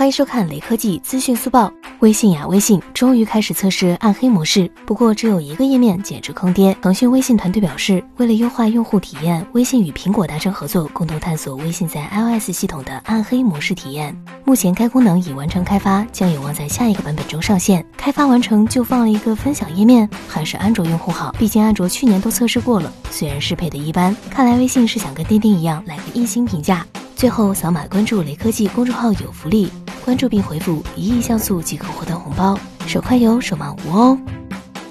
欢迎收看雷科技资讯速报。微信呀，微信终于开始测试暗黑模式，不过只有一个页面，简直坑爹。腾讯微信团队表示，为了优化用户体验，微信与苹果达成合作，共同探索微信在 iOS 系统的暗黑模式体验。目前该功能已完成开发，将有望在下一个版本中上线。开发完成就放了一个分享页面，还是安卓用户好，毕竟安卓去年都测试过了，虽然适配的一般。看来微信是想跟钉钉一样来个一星评价。最后扫码关注雷科技公众号有福利。关注并回复一亿像素即可获得红包，手快有，手慢无哦。